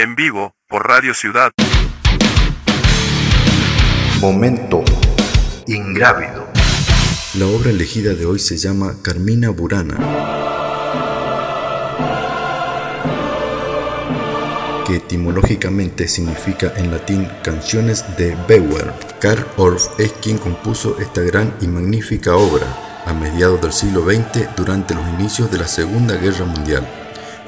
en vivo, por Radio Ciudad. Momento ingrávido. La obra elegida de hoy se llama Carmina Burana, que etimológicamente significa en latín canciones de Bauer. Karl Orff es quien compuso esta gran y magnífica obra a mediados del siglo XX durante los inicios de la Segunda Guerra Mundial.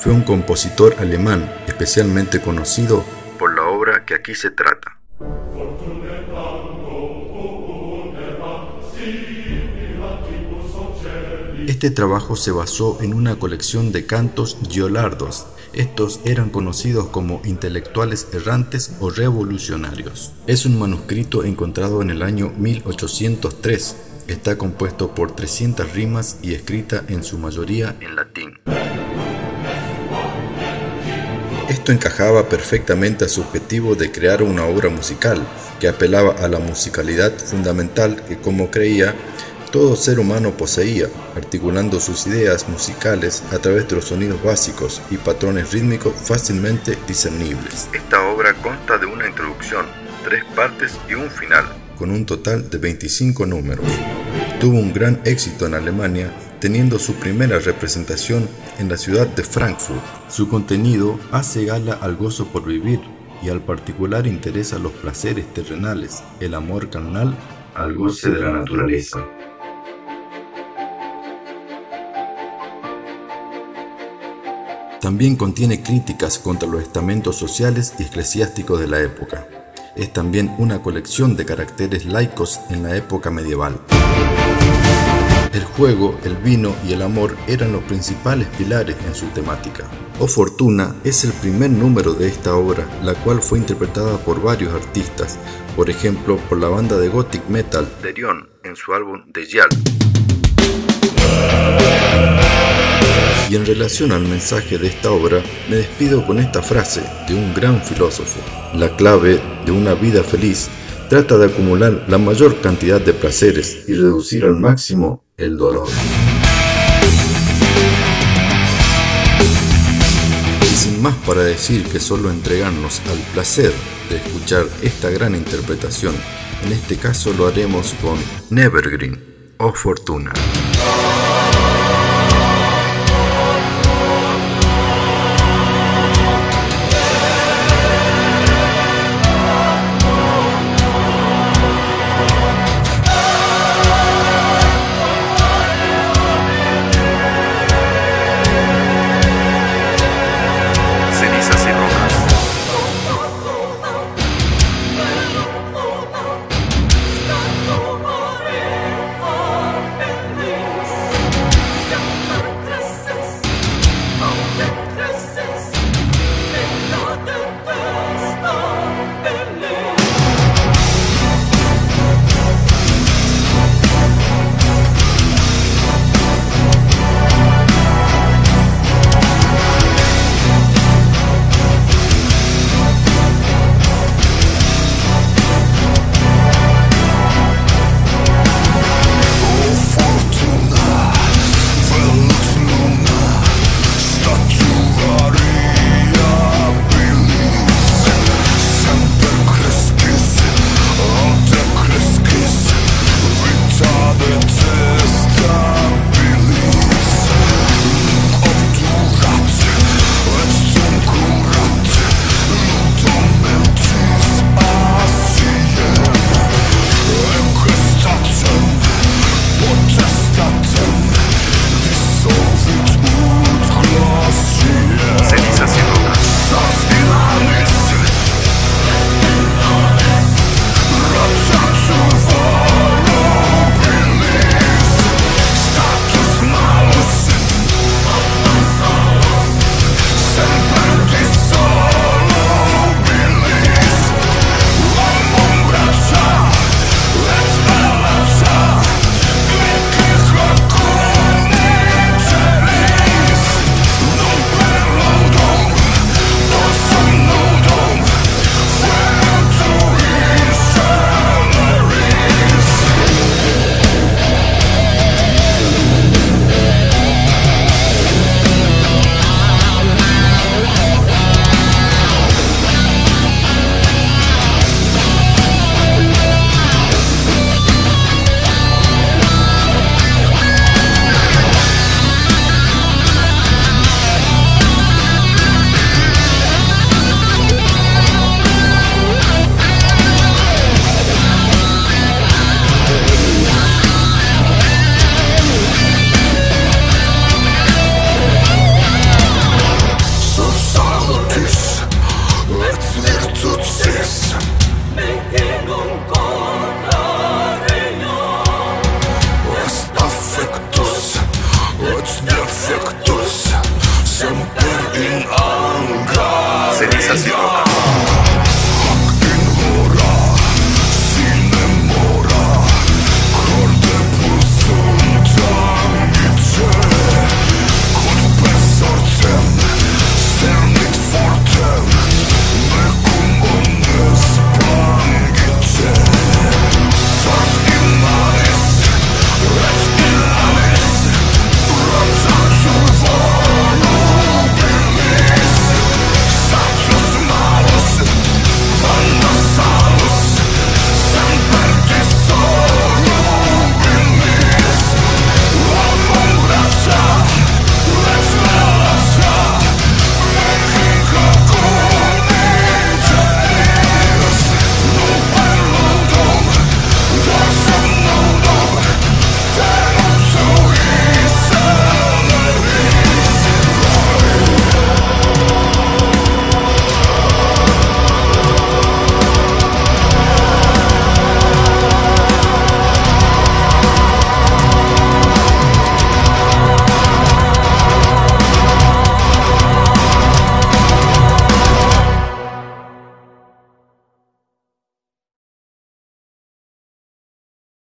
Fue un compositor alemán especialmente conocido por la obra que aquí se trata. Este trabajo se basó en una colección de cantos giolardos. Estos eran conocidos como intelectuales errantes o revolucionarios. Es un manuscrito encontrado en el año 1803. Está compuesto por 300 rimas y escrita en su mayoría en latín. Esto encajaba perfectamente a su objetivo de crear una obra musical que apelaba a la musicalidad fundamental que, como creía, todo ser humano poseía, articulando sus ideas musicales a través de los sonidos básicos y patrones rítmicos fácilmente discernibles. Esta obra consta de una introducción, tres partes y un final, con un total de 25 números. Tuvo un gran éxito en Alemania, teniendo su primera representación en la ciudad de Frankfurt. Su contenido hace gala al gozo por vivir y al particular interés a los placeres terrenales, el amor carnal, al goce de la naturaleza. También contiene críticas contra los estamentos sociales y eclesiásticos de la época. Es también una colección de caracteres laicos en la época medieval. El juego, el vino y el amor eran los principales pilares en su temática. O Fortuna es el primer número de esta obra, la cual fue interpretada por varios artistas, por ejemplo por la banda de gothic metal Derion en su álbum The Yard. Y en relación al mensaje de esta obra, me despido con esta frase de un gran filósofo. La clave de una vida feliz trata de acumular la mayor cantidad de placeres y reducir al máximo el dolor. Y sin más para decir que solo entregarnos al placer de escuchar esta gran interpretación, en este caso lo haremos con Nevergreen o Fortuna.